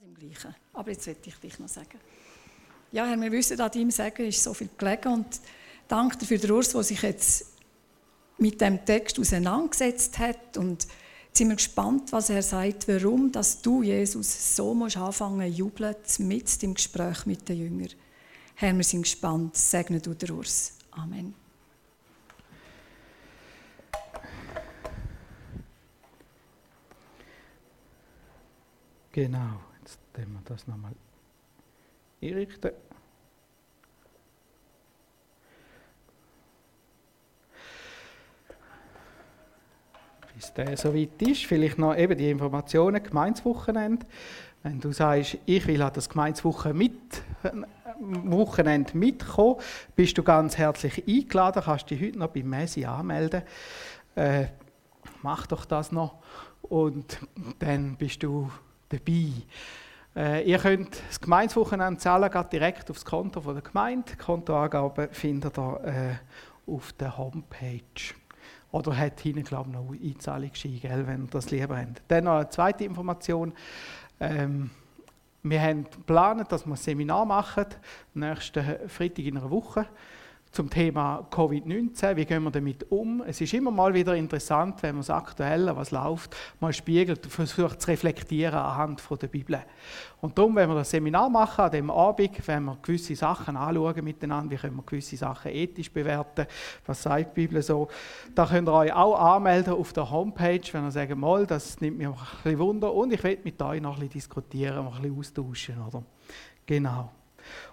gerade im Gleichen. Aber jetzt möchte ich dich noch sagen. Ja, Herr, wir wissen, an deinem Sagen ist so viel gelegen und danke dir für den Urs, der sich jetzt mit dem Text auseinandergesetzt hat und jetzt sind wir gespannt, was er sagt, warum dass du, Jesus, so musst anfangen zu jubeln, mit dem Gespräch mit den Jüngern. Herr, wir sind gespannt. Segne du den Urs. Amen. Genau, können wir das nochmal einrichten. Bis der so weit ist, vielleicht noch eben die Informationen, Gemeinswochenende. Wenn du sagst, ich will an das Gemeinswochenende mit, Wochenende mitkommen, bist du ganz herzlich eingeladen. Kannst dich heute noch bei Messi anmelden. Äh, mach doch das noch und dann bist du dabei. Äh, ihr könnt das Gemeinswochenende zahlen, geht direkt aufs Konto der Gemeinde. Kontoangaben findet ihr äh, auf der Homepage. Oder hat hinten, glaube ich, noch Einzahlungsschein, wenn ihr das lieber habt. Dann noch eine zweite Information. Ähm, wir haben geplant, dass wir ein Seminar machen, nächsten Freitag in einer Woche zum Thema Covid-19. Wie gehen wir damit um? Es ist immer mal wieder interessant, wenn man das Aktuelle, was läuft, mal spiegelt und versucht zu reflektieren anhand der Bibel. Und darum, wenn wir das Seminar machen, an dem Abend, wenn wir gewisse Sachen anschauen miteinander, wie können wir gewisse Sachen ethisch bewerten, was sagt die Bibel so, da könnt ihr euch auch anmelden auf der Homepage, wenn ihr sagt, mal, das nimmt mich ein bisschen Wunder und ich will mit euch noch ein bisschen diskutieren, ein bisschen austauschen. Oder? Genau.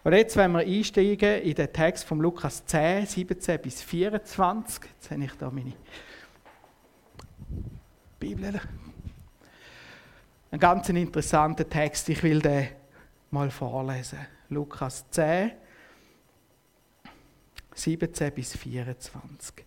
Und jetzt, wenn wir einsteigen in den Text von Lukas 10, 17 bis 24, jetzt habe ich da meine Bibel. Ein ganz interessanter Text, ich will den mal vorlesen. Lukas 10, 17 bis 24.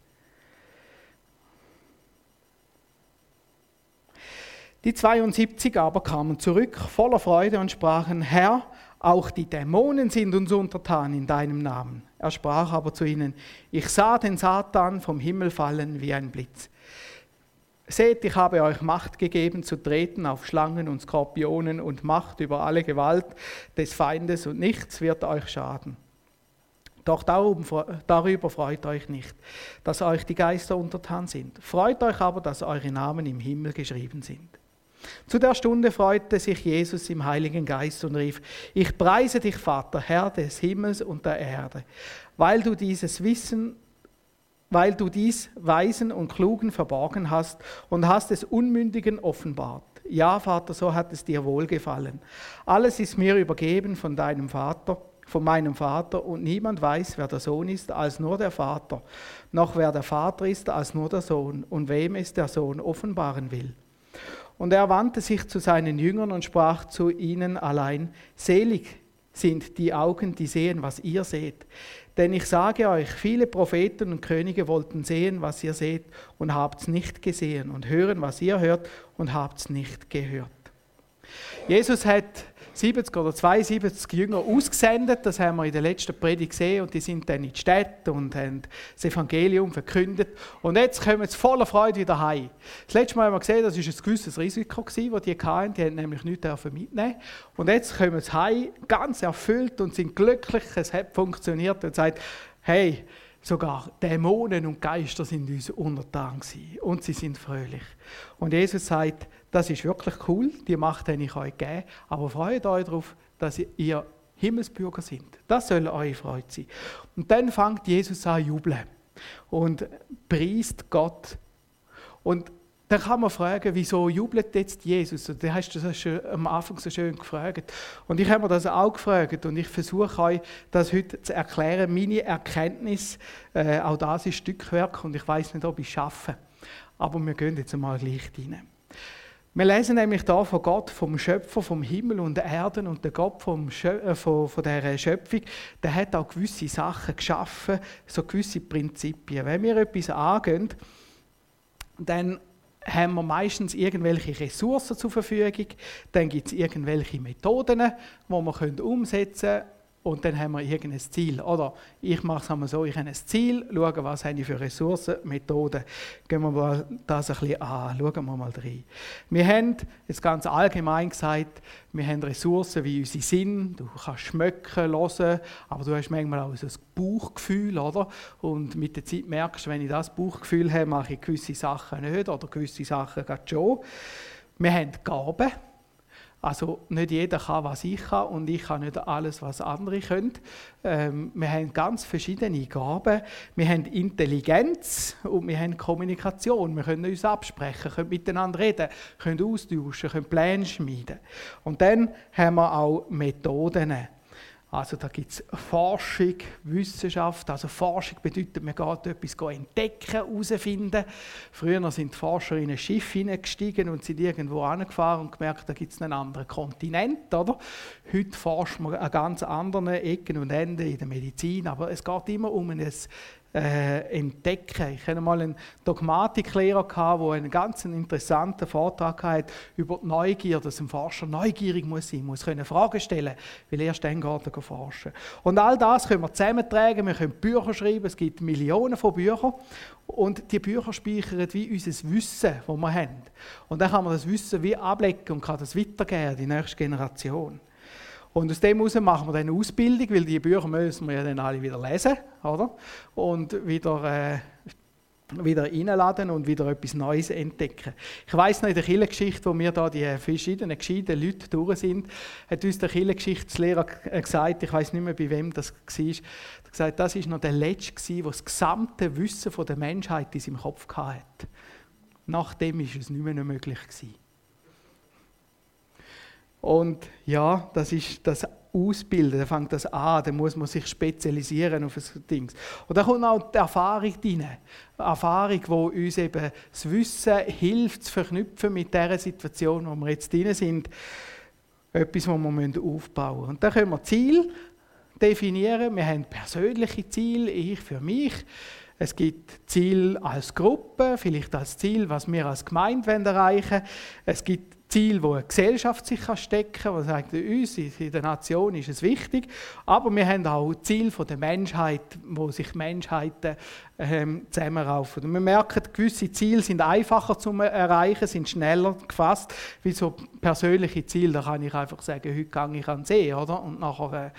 Die 72 aber kamen zurück voller Freude und sprachen, Herr, auch die Dämonen sind uns untertan in deinem Namen. Er sprach aber zu ihnen, ich sah den Satan vom Himmel fallen wie ein Blitz. Seht, ich habe euch Macht gegeben zu treten auf Schlangen und Skorpionen und Macht über alle Gewalt des Feindes und nichts wird euch schaden. Doch darüber freut euch nicht, dass euch die Geister untertan sind. Freut euch aber, dass eure Namen im Himmel geschrieben sind. Zu der Stunde freute sich Jesus im Heiligen Geist und rief, ich preise dich, Vater, Herr des Himmels und der Erde, weil du dieses Wissen, weil du dies Weisen und Klugen verborgen hast und hast es Unmündigen offenbart. Ja, Vater, so hat es dir wohlgefallen. Alles ist mir übergeben von deinem Vater, von meinem Vater, und niemand weiß, wer der Sohn ist, als nur der Vater, noch wer der Vater ist, als nur der Sohn, und wem es der Sohn offenbaren will. Und er wandte sich zu seinen Jüngern und sprach zu ihnen allein, selig sind die Augen, die sehen, was ihr seht. Denn ich sage euch, viele Propheten und Könige wollten sehen, was ihr seht, und habt's nicht gesehen, und hören, was ihr hört, und habt's nicht gehört. Jesus hat 70 oder 72 Jünger ausgesendet. Das haben wir in der letzten Predigt gesehen. Und die sind dann in die Stadt und haben das Evangelium verkündet. Und jetzt kommen sie voller Freude wieder heim. Das letzte Mal haben wir gesehen, das war ein gewisses Risiko, das die hatten. Die haben nämlich nichts mitnehmen Und jetzt kommen sie heim, ganz erfüllt und sind glücklich. Es hat funktioniert und sagt, hey, Sogar Dämonen und Geister sind uns untertan und sie sind fröhlich. Und Jesus sagt, das ist wirklich cool, die Macht habe ich euch gegeben, aber freut euch darauf, dass ihr Himmelsbürger sind. Das soll eure Freude sein. Und dann fängt Jesus an jubeln und priest Gott. Und dann kann man fragen, wieso jubelt jetzt Jesus? Und dann hast du das schon am Anfang so schön gefragt. Und ich habe mir das auch gefragt und ich versuche euch das heute zu erklären. Meine Erkenntnis, äh, auch das ist Stückwerk und ich weiß nicht, ob ich es schaffe. Aber wir gehen jetzt einmal gleich rein. Wir lesen nämlich da von Gott, vom Schöpfer, vom Himmel und der Erde und der Gott vom Schö äh, von, von dieser Schöpfung, der hat auch gewisse Sachen geschaffen, so gewisse Prinzipien. Wenn wir etwas angehen, dann haben wir meistens irgendwelche Ressourcen zur Verfügung, dann gibt es irgendwelche Methoden, die wir umsetzen können und dann haben wir irgendein Ziel. Oder ich mache es einmal so, ich habe ein Ziel, schaue, was habe ich für Ressourcen, Methoden. Gehen wir mal das ein bisschen an, schauen wir mal rein. Wir haben, jetzt ganz allgemein gesagt, wir haben Ressourcen wie unsere Sinn, du kannst schmecken, hören, aber du hast manchmal auch ein Bauchgefühl, oder? Und mit der Zeit merkst du, wenn ich das Bauchgefühl habe, mache ich gewisse Sachen nicht oder gewisse Sachen gerade schon. Wir haben Gaben, also nicht jeder kann, was ich kann und ich kann nicht alles, was andere können. Ähm, wir haben ganz verschiedene Gaben. Wir haben Intelligenz und wir haben Kommunikation. Wir können uns absprechen, können miteinander reden, können austauschen, können Pläne schmieden. Und dann haben wir auch Methoden. Also da gibt es Forschung, Wissenschaft. Also Forschung bedeutet, man geht etwas entdecken, herausfinden. Früher sind die Forscher in ein Schiff hineingestiegen und sind irgendwo angefahren und gemerkt, da gibt es einen anderen Kontinent. Oder? Heute forscht man an ganz anderen Ecken und Enden in der Medizin, aber es geht immer um ein äh, entdecken. Ich hatte mal einen Dogmatiklehrer, der einen ganz interessanten Vortrag hatte über die Neugier, dass ein Forscher neugierig muss sein muss, können Fragen stellen, weil erst dann geht er forschen. Und all das können wir zusammentragen, wir können Bücher schreiben, es gibt Millionen von Büchern und die Bücher speichern wie unser Wissen, das wir haben. Und dann kann man das Wissen wie ablegen und kann das weitergeben an die nächste Generation. Und aus dem heraus machen wir dann eine Ausbildung, weil die Bücher müssen wir ja dann alle wieder lesen, oder? Und wieder, äh, wieder reinladen und wieder etwas Neues entdecken. Ich weiss noch, in der Kirchengeschichte, wo wir da die verschiedenen gescheiten Leute durch sind, hat uns der Kirchengeschichtslehrer äh, gesagt, ich weiß nicht mehr, bei wem das war, hat gesagt, das war noch der Letzte, der das gesamte Wissen der Menschheit in seinem Kopf hatte. Nachdem war es nicht mehr möglich. Gewesen. Und ja, das ist das Ausbilden, da fängt das an, da muss man sich spezialisieren auf ein Ding. Und da kommt auch die Erfahrung rein. Erfahrung, die uns eben das Wissen hilft, zu verknüpfen mit der Situation, wo wir jetzt drin sind. Etwas, was wir aufbauen müssen. Und da können wir Ziel definieren. Wir haben persönliche Ziele, ich für mich. Es gibt Ziel als Gruppe, vielleicht als Ziel, was wir als Gemeinde erreichen wollen. Es gibt Ziel, wo eine Gesellschaft sich stecken kann, was sagt uns in der Nation ist es wichtig, aber wir haben auch Ziel der Menschheit, wo sich Menschheiten ähm, zusammenraufen. Wir merken, gewisse Ziele sind einfacher zu erreichen, sind schneller gefasst, wie so persönliche Ziele. Da kann ich einfach sagen, heute gehe ich an den See, oder? Und nachher äh,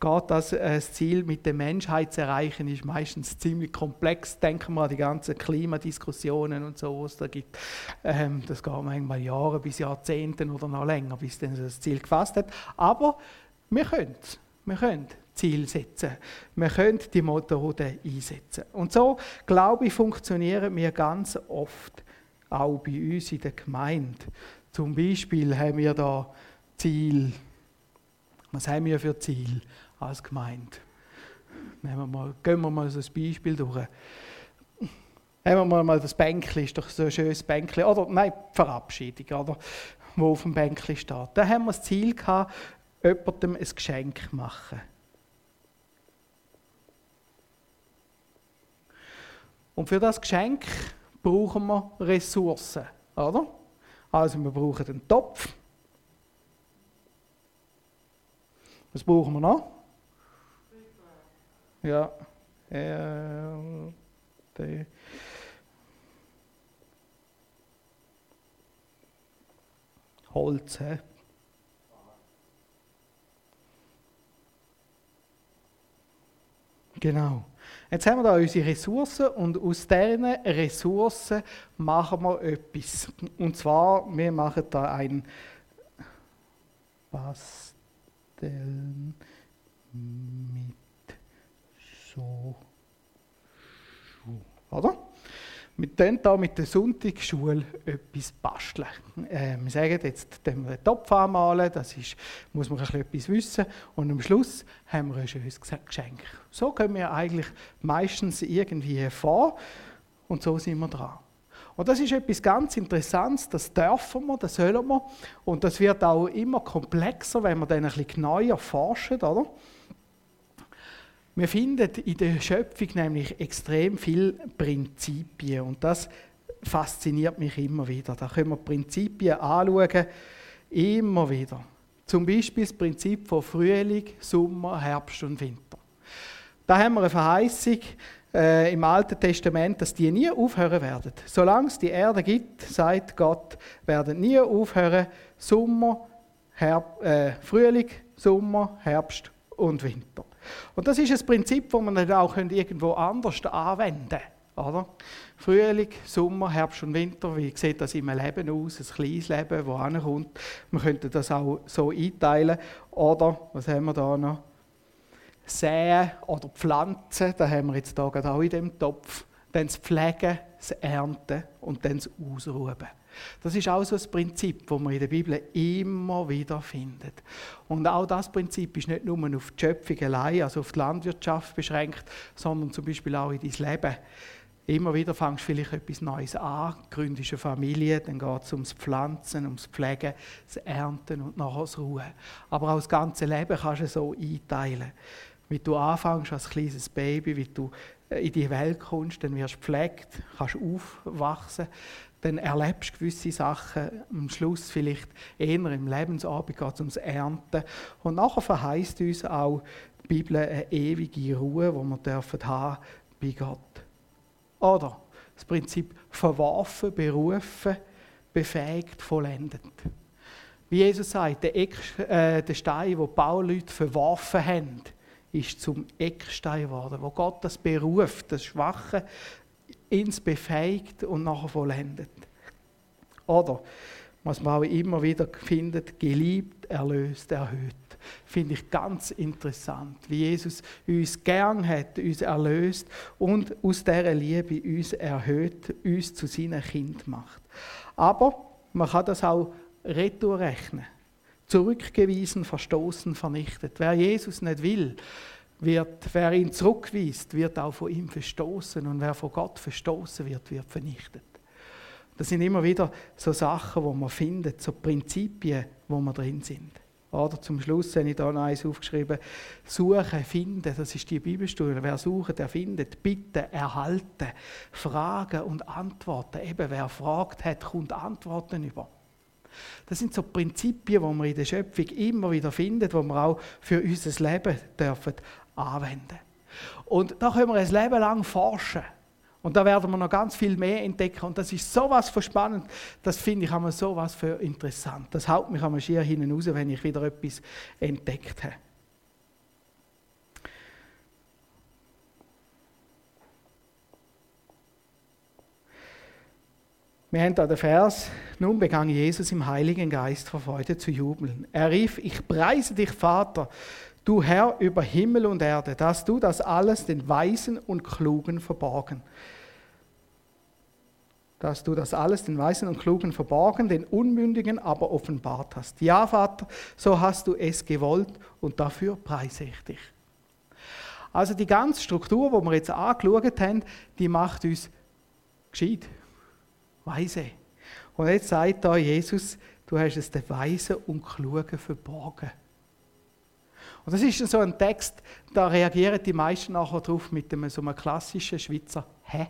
geht das, äh, das Ziel mit der Menschheit zu erreichen, ist meistens ziemlich komplex. Denken wir an die ganzen Klimadiskussionen und so, was es da gibt. Ähm, das geht manchmal Jahre bis Jahrzehnte oder noch länger, bis dann das Ziel gefasst hat. Aber wir können wir können Ziel setzen. Wir können die Methode einsetzen. Und so, glaube ich, funktionieren wir ganz oft auch bei uns in der Gemeinde. Zum Beispiel haben wir da Ziel. Was haben wir für Ziel als Gemeinde? Nehmen wir mal, gehen wir mal so ein Beispiel durch. Nehmen wir mal das Bänkli, ist doch so ein schönes Bänkli. Oder nein, die Verabschiedung, oder? wo auf dem Bänkli steht. Da haben wir das Ziel gehabt, jemandem ein Geschenk machen. Und für das Geschenk brauchen wir Ressourcen, oder? Also wir brauchen einen Topf. Was brauchen wir noch? Ja. Äh, die. Holz. He? Genau. Jetzt haben wir da unsere Ressourcen und aus diesen Ressourcen machen wir etwas. Und zwar, wir machen da ein Basteln mit so. Oder? Wir tun hier mit der Sonntagsschule etwas basteln. Äh, wir sagen jetzt, wir den Topf anmalen, das ist, muss man etwas wissen. Und am Schluss haben wir ein schönes Geschenk. So können wir eigentlich meistens irgendwie vor und so sind wir dran. Und das ist etwas ganz Interessantes, das dürfen wir, das sollen wir. Und das wird auch immer komplexer, wenn wir dann ein bisschen genauer forschen, oder? Wir finden in der Schöpfung nämlich extrem viele Prinzipien und das fasziniert mich immer wieder. Da können wir Prinzipien anschauen, immer wieder. Zum Beispiel das Prinzip von Frühling, Sommer, Herbst und Winter. Da haben wir eine Verheißung äh, im Alten Testament, dass die nie aufhören werden. Solange es die Erde gibt, sagt Gott, werden nie aufhören Sommer, Herb, äh, Frühling, Sommer, Herbst und Winter. Und das ist ein Prinzip, das man dann auch irgendwo anders anwenden kann. Oder? Frühling, Sommer, Herbst und Winter, wie sieht das im Leben aus? Ein kleines Leben, das ankommt. Man könnte das auch so einteilen. Oder, was haben wir da noch? Säen oder Pflanzen, da haben wir jetzt hier auch in dem Topf. Dann das Pflegen, das Ernten und dann das Ausruhen. Das ist auch so ein Prinzip, das man in der Bibel immer wieder findet. Und auch das Prinzip ist nicht nur auf die Schöpfung allein, also auf die Landwirtschaft beschränkt, sondern zum Beispiel auch in dein Leben. Immer wieder fängst du vielleicht etwas Neues an, gründest eine Familie, dann geht es ums Pflanzen, ums Pflegen, das Ernten und nachher das Ruhen. Aber auch das ganze Leben kannst du so einteilen. Wie du anfängst als kleines Baby, wie du in die Welt kommst, dann wirst du gepflegt, kannst aufwachsen, dann erlebst du gewisse Sachen, am Schluss vielleicht eher im Lebensabend geht es ums Ernten. Und nachher verheißt uns auch die Bibel eine ewige Ruhe, die wir dürfen haben bei Gott. Oder das Prinzip verworfen, berufen, befähigt, vollendet. Wie Jesus sagt, der, äh, Stein, wo Bauleute verworfen haben, ist zum Eckstein geworden, wo Gott das beruft, das Schwache ins befähigt und nachher vollendet. Oder, was man auch immer wieder findet, geliebt, erlöst, erhöht. Finde ich ganz interessant, wie Jesus uns gern hat, uns erlöst und aus dieser Liebe uns erhöht, uns zu seinem Kind macht. Aber man kann das auch retour rechnen. Zurückgewiesen, verstoßen, vernichtet. Wer Jesus nicht will, wird, wer ihn zurückweist, wird auch von ihm verstoßen und wer von Gott verstoßen wird, wird vernichtet. Das sind immer wieder so Sachen, wo man findet, so Prinzipien, wo wir drin sind. Oder zum Schluss habe ich da noch eins aufgeschrieben. Suchen, finden, das ist die Bibelstunde. Wer sucht, der findet. Bitten, erhalten. Fragen und antworten. Eben, wer fragt hat, kommt Antworten über. Das sind so Prinzipien, die man in der Schöpfung immer wieder findet, die wir auch für unser Leben dürfen anwenden. Und da können wir ein Leben lang forschen. Und da werden wir noch ganz viel mehr entdecken. Und das ist sowas von spannend. Das finde ich einmal sowas für interessant. Das haut mich einmal schier hinten raus, wenn ich wieder etwas entdeckt habe. Wir haben da den Vers, nun begann Jesus im Heiligen Geist vor Freude zu jubeln. Er rief, ich preise dich, Vater, du Herr über Himmel und Erde, dass du das alles den Weisen und Klugen verborgen dass du das alles den Weisen und Klugen verborgen, den Unmündigen aber offenbart hast. Ja, Vater, so hast du es gewollt und dafür preise ich dich. Also die ganze Struktur, die wir jetzt angeschaut haben, die macht uns gescheit, weise. Und jetzt sagt da Jesus, du hast es den Weisen und Klugen verborgen. Und das ist so ein Text, da reagieren die meisten nachher drauf mit einem, so einem klassischen Schweizer Hä?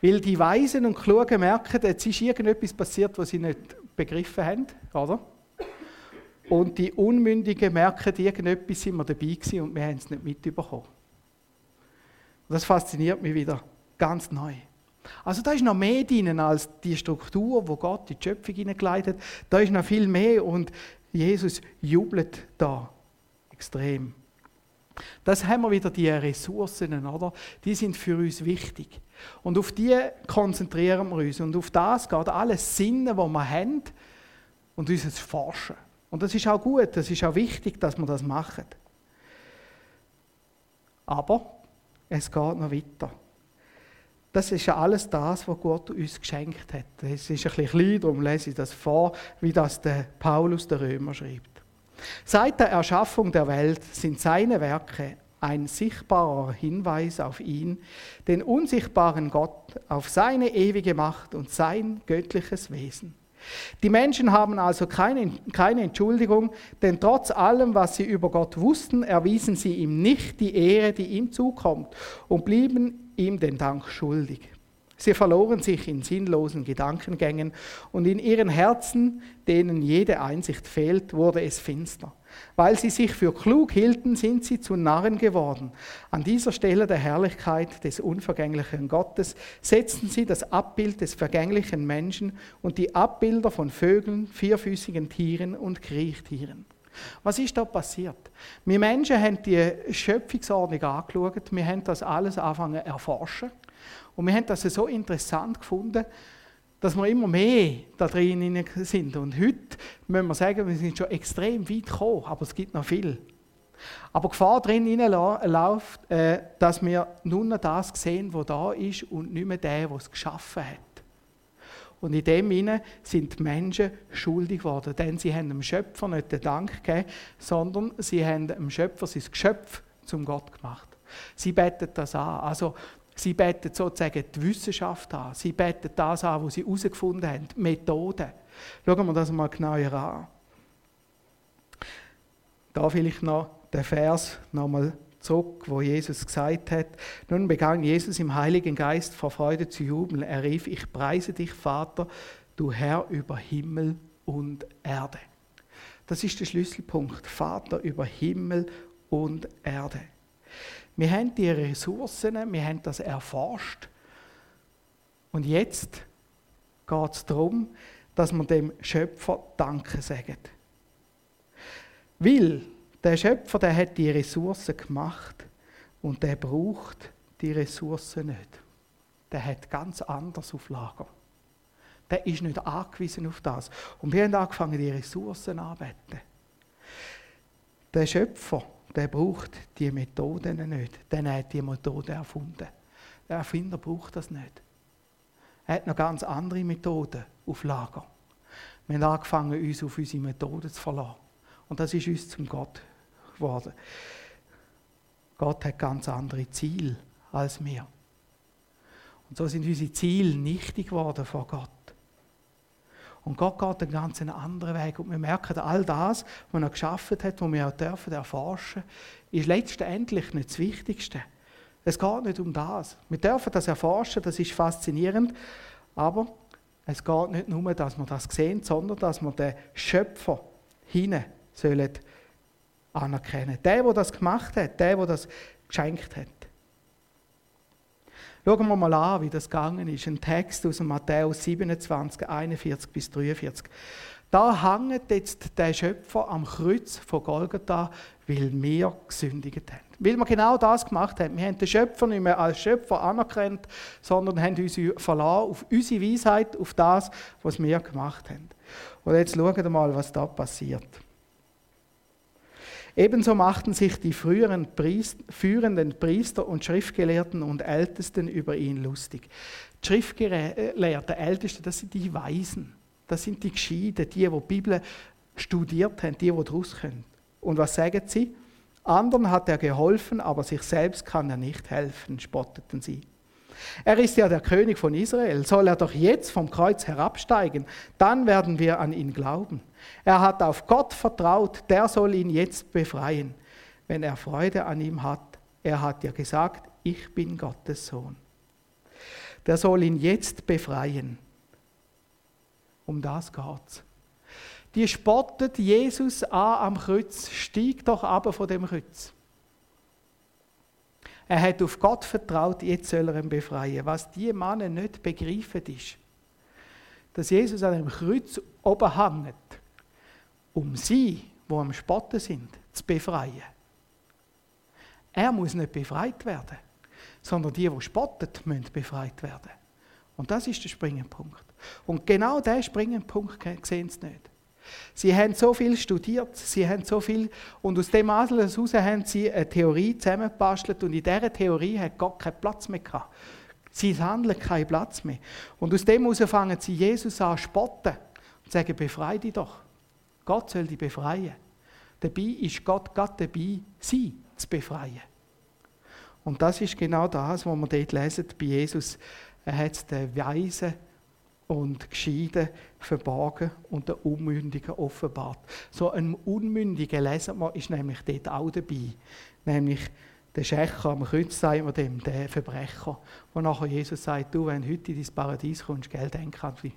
Weil die Weisen und Klugen merken, jetzt ist irgendetwas passiert, was sie nicht begriffen haben, oder? Und die Unmündigen merken, irgendetwas sind wir dabei gewesen und wir haben es nicht mitbekommen. Und das fasziniert mich wieder ganz neu. Also da ist noch mehr drin als die Struktur, wo Gott in die Schöpfung hineingeleitet hat. Da ist noch viel mehr und Jesus jubelt da extrem. Das haben wir wieder die Ressourcen, oder? Die sind für uns wichtig. Und auf die konzentrieren wir uns. Und auf das geht alles Sinne, die wir haben, und unser Forschen. Und das ist auch gut, das ist auch wichtig, dass wir das machen. Aber es geht noch weiter. Das ist ja alles das, was Gott uns geschenkt hat. Es ist ein bisschen klein, darum lese ich das vor, wie das der Paulus der Römer schreibt. Seit der Erschaffung der Welt sind seine Werke ein sichtbarer Hinweis auf ihn, den unsichtbaren Gott, auf seine ewige Macht und sein göttliches Wesen. Die Menschen haben also keine, keine Entschuldigung, denn trotz allem, was sie über Gott wussten, erwiesen sie ihm nicht die Ehre, die ihm zukommt, und blieben ihm den Dank schuldig. Sie verloren sich in sinnlosen Gedankengängen und in ihren Herzen, denen jede Einsicht fehlt, wurde es finster. Weil sie sich für klug hielten, sind sie zu Narren geworden. An dieser Stelle der Herrlichkeit des unvergänglichen Gottes setzten sie das Abbild des vergänglichen Menschen und die Abbilder von Vögeln, vierfüßigen Tieren und Kriechtieren. Was ist da passiert? Wir Menschen haben die Schöpfungsordnung angeschaut, wir haben das alles angefangen zu erforschen und wir haben das so interessant gefunden, dass wir immer mehr da drin sind. Und heute müssen wir sagen, wir sind schon extrem weit gekommen, aber es gibt noch viel. Aber Gefahr drin läuft, äh, dass wir nur das sehen, was da ist und nicht mehr der, der es geschaffen hat. Und in dem Sinne sind die Menschen schuldig geworden, denn sie haben dem Schöpfer nicht den Dank gegeben, sondern sie haben dem Schöpfer sein Geschöpf zum Gott gemacht. Sie beten das an. Also Sie beten sozusagen die Wissenschaft an. Sie beten das an, was sie herausgefunden haben, die Methoden. Schauen wir das mal genauer an. Da vielleicht noch der Vers nochmal zurück, wo Jesus gesagt hat, nun begann Jesus im Heiligen Geist vor Freude zu jubeln. Er rief, ich preise dich, Vater, du Herr über Himmel und Erde. Das ist der Schlüsselpunkt, Vater über Himmel und Erde. Wir haben die Ressourcen, wir haben das erforscht. Und jetzt geht es darum, dass wir dem Schöpfer Danke sagen. Weil der Schöpfer, der hat die Ressourcen gemacht und der braucht die Ressourcen nicht. Der hat ganz anders auf Lager. Der ist nicht angewiesen auf das. Und wir haben angefangen, die Ressourcen anzubeten. Der Schöpfer, der braucht die Methoden nicht. Denn er hat die Methode erfunden. Der Erfinder braucht das nicht. Er hat noch ganz andere Methoden auf Lager. Wir haben angefangen, uns auf unsere Methoden zu verlassen. Und das ist uns zum Gott geworden. Gott hat ganz andere Ziele als wir. Und so sind unsere Ziele nichtig geworden vor Gott. Und Gott geht einen ganz anderen Weg. Und wir merken, all das, was er geschaffen hat, was wir auch dürfen erforschen, ist letztendlich nicht das Wichtigste. Es geht nicht um das. Wir dürfen das erforschen, das ist faszinierend, aber es geht nicht nur, dass wir das sehen, sondern dass wir den Schöpfer hinein sollen anerkennen. Der, der das gemacht hat, der, der das geschenkt hat. Schauen wir mal an, wie das gegangen ist. Ein Text aus Matthäus 27, 41 bis 43. Da hängt jetzt der Schöpfer am Kreuz von Golgatha, weil wir gesündigt haben. Weil wir genau das gemacht haben. Wir haben den Schöpfer nicht mehr als Schöpfer anerkannt, sondern haben uns verlassen auf unsere Weisheit, auf das, was wir gemacht haben. Und jetzt schauen wir mal, was da passiert. Ebenso machten sich die früheren Priester, führenden Priester und Schriftgelehrten und Ältesten über ihn lustig. Die Schriftgelehrten, Ältesten, das sind die Weisen, das sind die Gescheiden, die, die die Bibel studiert haben, die, die daraus können. Und was sagen sie? Anderen hat er geholfen, aber sich selbst kann er nicht helfen, spotteten sie. Er ist ja der König von Israel. Soll er doch jetzt vom Kreuz herabsteigen? Dann werden wir an ihn glauben. Er hat auf Gott vertraut, der soll ihn jetzt befreien, wenn er Freude an ihm hat. Er hat ja gesagt, ich bin Gottes Sohn. Der soll ihn jetzt befreien. Um das geht's. Die spottet Jesus an am Kreuz. Steig doch ab von dem Kreuz. Er hat auf Gott vertraut, jetzt soll er ihn befreien. Was die Männer nicht begreifen ist, dass Jesus an dem Kreuz oben hängt, um sie, die am Spotten sind, zu befreien. Er muss nicht befreit werden, sondern die, die spotten, müssen befreit werden. Und das ist der springende. Und genau diesen springenden sehen sie nicht. Sie haben so viel studiert, sie haben so viel, und aus dem alles heraus haben sie eine Theorie zusammengebastelt und in dieser Theorie hat Gott keinen Platz mehr gehabt. Sie Handeln keinen Platz mehr. Und aus dem heraus fangen sie Jesus an spotten und sagen, befreie dich doch. Gott soll dich befreien. Dabei ist Gott Gott dabei, sie zu befreien. Und das ist genau das, was wir dort lesen bei Jesus. Er hat den Weisen und Gescheiden verborgen und den Unmündigen offenbart. So ein Unmündiger lesen wir, ist nämlich dort auch dabei. Nämlich der Schächer am Kreuz, sagt man dem, der Verbrecher, wo nachher Jesus sagt, du, wenn du heute in dein Paradies kommst, Geld denken,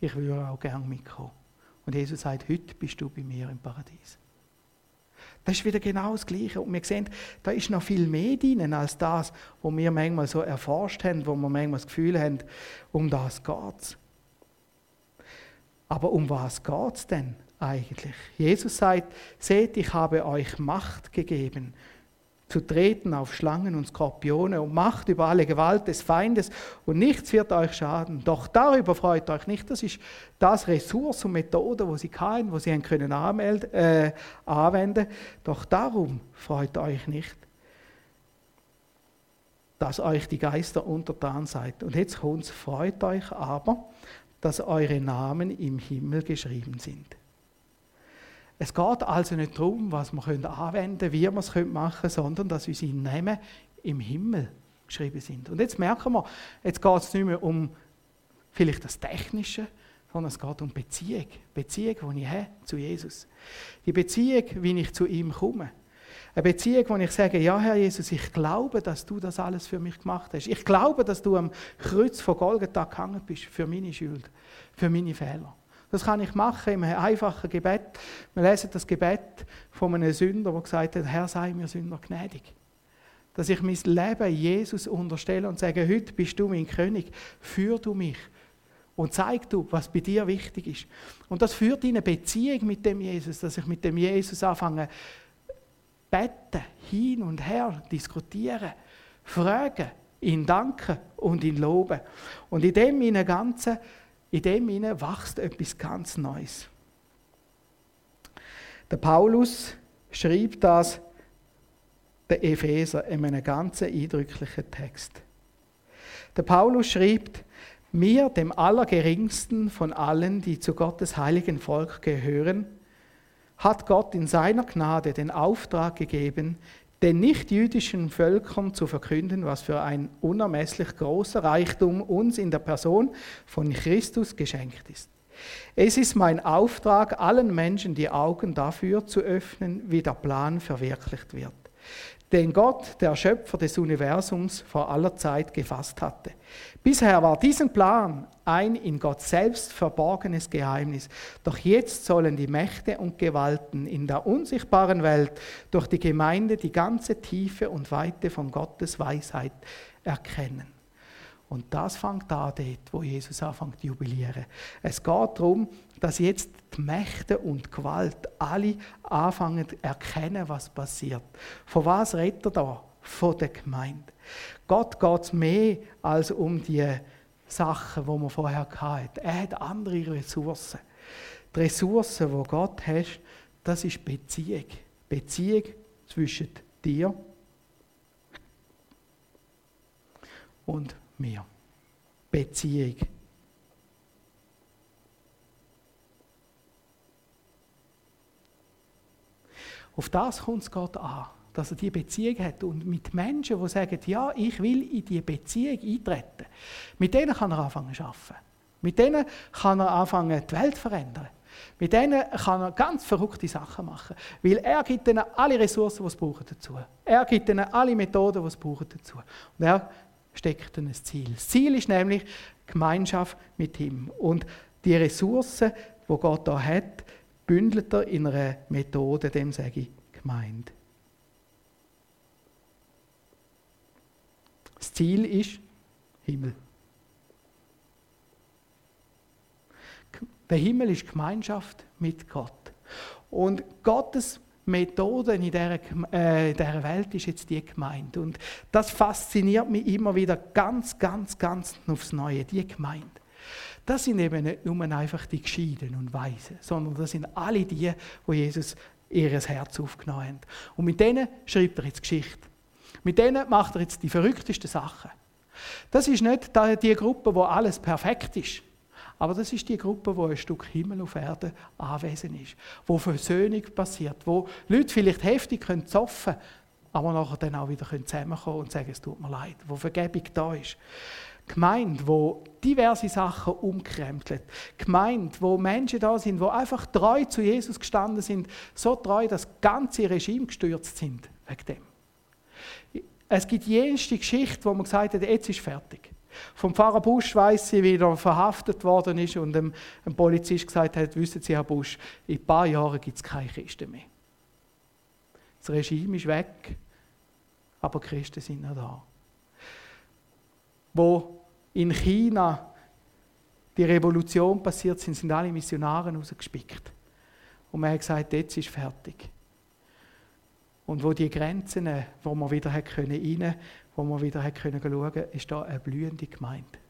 ich würde auch gerne mitkommen. Und Jesus sagt, heute bist du bei mir im Paradies. Das ist wieder genau das Gleiche. Und wir sehen, da ist noch viel mehr drin als das, was wir manchmal so erforscht haben, wo wir manchmal das Gefühl haben, um das geht es. Aber um was geht es denn eigentlich? Jesus sagt, seht, ich habe euch Macht gegeben zu treten auf Schlangen und Skorpione und Macht über alle Gewalt des Feindes und nichts wird euch schaden. Doch darüber freut euch nicht. Das ist das Ressource und Methode, wo sie keinen, wo sie haben können äh, anwenden. Doch darum freut euch nicht, dass euch die Geister untertan seid. Und jetzt kommt's, freut euch aber, dass eure Namen im Himmel geschrieben sind. Es geht also nicht darum, was wir anwenden können, wie wir es machen können, sondern dass unsere Namen im Himmel geschrieben sind. Und jetzt merken wir, jetzt geht es nicht mehr um vielleicht das Technische, sondern es geht um Beziehung. Beziehung, die ich habe zu Jesus. Die Beziehung, wie ich zu ihm komme. Eine Beziehung, wo ich sage, ja Herr Jesus, ich glaube, dass du das alles für mich gemacht hast. Ich glaube, dass du am Kreuz von Golgatha gehangen bist für meine Schuld, für meine Fehler. Das kann ich machen im einfachen Gebet. Wir lesen das Gebet von einem Sünder, der gesagt hat, Herr, sei mir Sünder gnädig. Dass ich mein Leben Jesus unterstelle und sage, heute bist du mein König, führ du mich und zeig du, was bei dir wichtig ist. Und das führt in eine Beziehung mit dem Jesus, dass ich mit dem Jesus anfange, beten, hin und her diskutieren, fragen, ihn danken und ihn loben. Und in dem in ganzen in dem hinein wächst etwas ganz Neues. Der Paulus schrieb das der Epheser in einem ganz eindrücklichen Text. Der Paulus schrieb, mir, dem Allergeringsten von allen, die zu Gottes heiligen Volk gehören, hat Gott in seiner Gnade den Auftrag gegeben, den nichtjüdischen Völkern zu verkünden, was für ein unermesslich großer Reichtum uns in der Person von Christus geschenkt ist. Es ist mein Auftrag, allen Menschen die Augen dafür zu öffnen, wie der Plan verwirklicht wird den Gott, der Schöpfer des Universums, vor aller Zeit gefasst hatte. Bisher war diesen Plan ein in Gott selbst verborgenes Geheimnis. Doch jetzt sollen die Mächte und Gewalten in der unsichtbaren Welt durch die Gemeinde die ganze Tiefe und Weite von Gottes Weisheit erkennen. Und das fängt an dort, wo Jesus anfängt zu jubilieren. Es geht darum, dass jetzt die Mächte und Gewalt alle anfangen zu erkennen, was passiert. Von was redet er da? Von der Gemeinde. Gott geht es mehr als um die Sachen, die man vorher hatte. Er hat andere Ressourcen. Die Ressourcen, die Gott hat, das ist Beziehung. Beziehung zwischen dir und mir. Beziehung. Auf das kommt es Gott an, dass er die Beziehung hat und mit Menschen, die sagen, ja, ich will in die Beziehung eintreten. Mit denen kann er anfangen zu arbeiten. Mit denen kann er anfangen, die Welt zu verändern. Mit denen kann er ganz verrückte Sachen machen. Weil er gibt ihnen alle Ressourcen, die sie brauchen dazu. Er gibt ihnen alle Methoden, die sie brauchen dazu. Und er steckt ein Ziel. Das Ziel ist nämlich Gemeinschaft mit ihm. Und die Ressourcen, die Gott da hat, bündelt er in einer Methode, dem sage ich Gemeinde. Das Ziel ist Himmel. Der Himmel ist Gemeinschaft mit Gott. Und Gottes Methoden in dieser, äh, in dieser Welt ist jetzt die Gemeinde. Und das fasziniert mich immer wieder ganz, ganz, ganz aufs Neue, die Gemeinde. Das sind eben nicht nur einfach die Gescheiden und Weisen, sondern das sind alle die, wo Jesus ihr Herz aufgenommen haben. Und mit denen schreibt er jetzt Geschichte. Mit denen macht er jetzt die verrücktesten Sachen. Das ist nicht die Gruppe, wo alles perfekt ist. Aber das ist die Gruppe, wo ein Stück Himmel auf Erde anwesend ist, wo Versöhnung passiert, wo Leute vielleicht heftig können aber nachher dann auch wieder zusammenkommen können und sagen, es tut mir leid, wo Vergebung da ist. Gemeinde, wo diverse Sachen umkrempelt. Gemeinde, wo Menschen da sind, wo einfach treu zu Jesus gestanden sind, so treu, dass ganze Regime gestürzt sind wegen dem. Es gibt jenste Geschichte, wo man gesagt hat, jetzt ist fertig. Vom Pfarrer Busch weiss sie, wie er verhaftet worden ist und dem, dem Polizist gesagt hat, wissen Sie, Herr Busch, in ein paar Jahren gibt es keine Christen mehr. Das Regime ist weg, aber Christen sind noch da. Wo in China die Revolution passiert sind, sind alle Missionare rausgespickt. Und man hat gesagt, jetzt ist fertig. Und wo die Grenzen, wo man wieder rein können, wo man wieder schauen können, ist da eine blühende Gemeinde.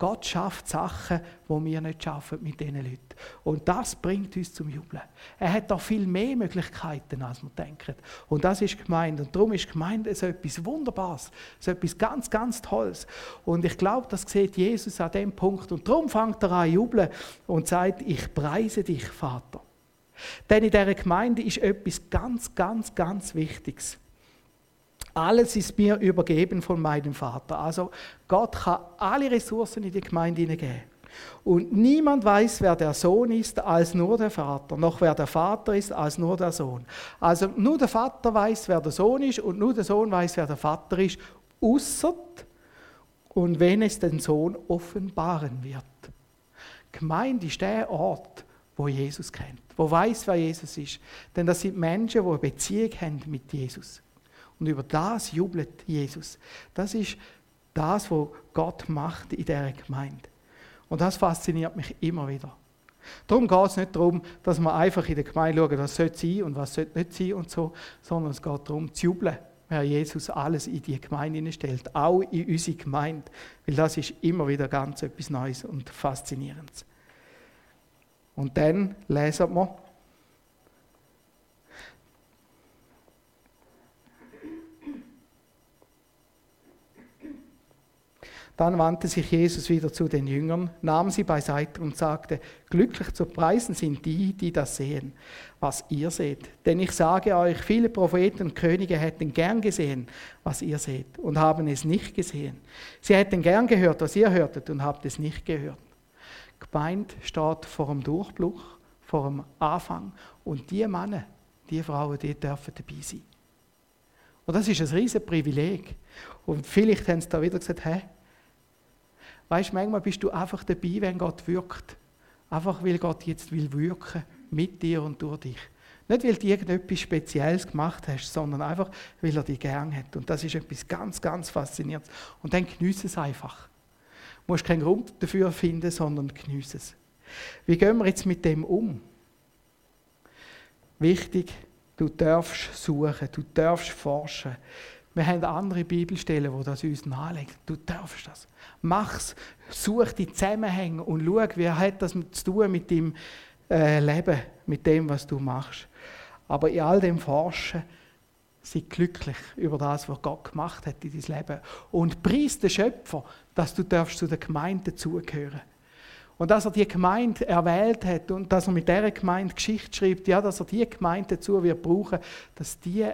Gott schafft Sachen, die wir nicht schaffen mit diesen Leuten. Und das bringt uns zum Jubeln. Er hat da viel mehr Möglichkeiten, als wir denken. Und das ist gemeint. Und darum ist Gemeinde so etwas Wunderbares, so etwas ganz, ganz Tolles. Und ich glaube, das sieht Jesus an dem Punkt. Und darum fängt er an jubeln und sagt, ich preise dich, Vater. Denn in dieser Gemeinde ist etwas ganz, ganz, ganz Wichtiges. Alles ist mir übergeben von meinem Vater. Also Gott kann alle Ressourcen in die Gemeinde geben. Und niemand weiß, wer der Sohn ist, als nur der Vater, noch wer der Vater ist, als nur der Sohn. Also nur der Vater weiß, wer der Sohn ist und nur der Sohn weiß, wer der Vater ist, außer und wenn es den Sohn offenbaren wird. Gemeinde ist der Ort, wo Jesus kennt, wo weiß, wer Jesus ist. Denn das sind Menschen, die eine Beziehung haben mit Jesus. Und über das jubelt Jesus. Das ist das, was Gott macht in dieser Gemeinde. Und das fasziniert mich immer wieder. Darum geht es nicht darum, dass wir einfach in der Gemeinde schauen, was sollte sein und was sollte nicht sein und so, sondern es geht darum, zu jubeln, wer Jesus alles in die Gemeinde stellt, auch in unsere Gemeinde, weil das ist immer wieder ganz etwas Neues und Faszinierendes. Und dann lesen wir Dann wandte sich Jesus wieder zu den Jüngern, nahm sie beiseite und sagte, glücklich zu preisen sind die, die das sehen, was ihr seht. Denn ich sage euch, viele Propheten und Könige hätten gern gesehen, was ihr seht, und haben es nicht gesehen. Sie hätten gern gehört, was ihr hörtet, und habt es nicht gehört. Gemeint steht vor dem Durchbruch, vor dem Anfang, und die Männer, die Frauen, die dürfen dabei sein. Und das ist ein riesiges Privileg. Und vielleicht haben sie da wieder gesagt, hä, Weißt du, manchmal bist du einfach dabei, wenn Gott wirkt. Einfach weil Gott jetzt will wirken mit dir und durch dich. Nicht, weil du irgendetwas Spezielles gemacht hast, sondern einfach, weil er dich gern hat. Und das ist etwas ganz, ganz Faszinierendes. Und dann genieße es einfach. Du musst keinen Grund dafür finden, sondern genieße es. Wie gehen wir jetzt mit dem um? Wichtig, du darfst suchen, du darfst forschen. Wir haben andere Bibelstellen, wo das uns nahelegen. Du darfst das. Mach's. Such die Zusammenhänge und schau, wie hat das zu tun mit deinem äh, Leben, mit dem, was du machst. Aber in all dem Forschen, sei glücklich über das, was Gott gemacht hat in dein Leben. Und preis den Schöpfer, dass du darfst zu der Gemeinde dazugehören. Und dass er die Gemeinde erwählt hat und dass er mit dieser Gemeinde Geschichte schreibt, ja, dass er die Gemeinde dazu wird brauchen, dass die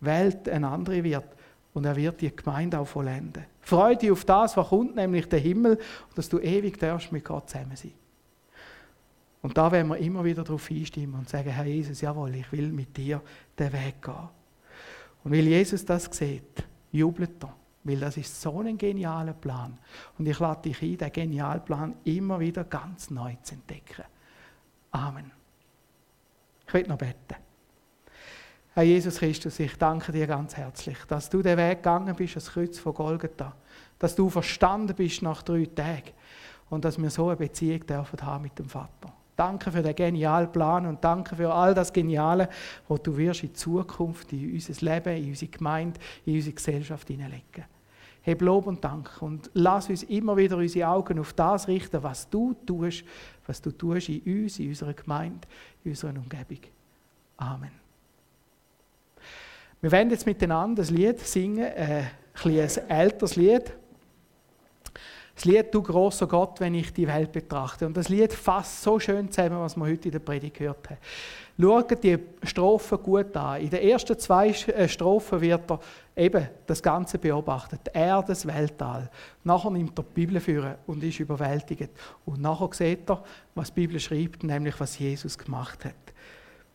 Welt eine andere wird und er wird die Gemeinde auch vollenden. Freue dich auf das, was kommt, nämlich der Himmel, und dass du ewig darfst mit Gott zusammen sein. Und da werden wir immer wieder darauf einstimmen und sagen, Herr Jesus, jawohl, ich will mit dir den Weg gehen. Und weil Jesus das sieht, jubelt er, weil das ist so ein genialer Plan. Und ich lade dich ein, den genialen Plan immer wieder ganz neu zu entdecken. Amen. Ich will noch beten. Herr Jesus Christus, ich danke dir ganz herzlich, dass du den Weg gegangen bist, das Kreuz von Golgatha. Dass du verstanden bist nach drei Tagen. Und dass wir so eine Beziehung dürfen haben mit dem Vater. Danke für den genialen Plan und danke für all das Geniale, was du wirst in Zukunft in unser Leben, in unsere Gemeinde, in unsere Gesellschaft hineinlegen. Heb Lob und Dank und lass uns immer wieder unsere Augen auf das richten, was du tust, was du tust in uns, in unserer Gemeinde, in unserer Umgebung. Amen. Wir werden jetzt miteinander das Lied singen, äh, ein, ein älteres Lied. Das Lied Du großer Gott, wenn ich die Welt betrachte. Und das Lied fasst so schön zusammen, was wir heute in der Predigt gehört haben. Schaut die Strophen gut an. In den ersten zwei äh, Strophen wird er eben das Ganze beobachtet. Er, das Weltall. Nachher nimmt er die Bibel führen und ist überwältigt. Und nachher sieht er, was die Bibel schreibt, nämlich was Jesus gemacht hat.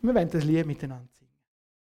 Wir werden das Lied miteinander.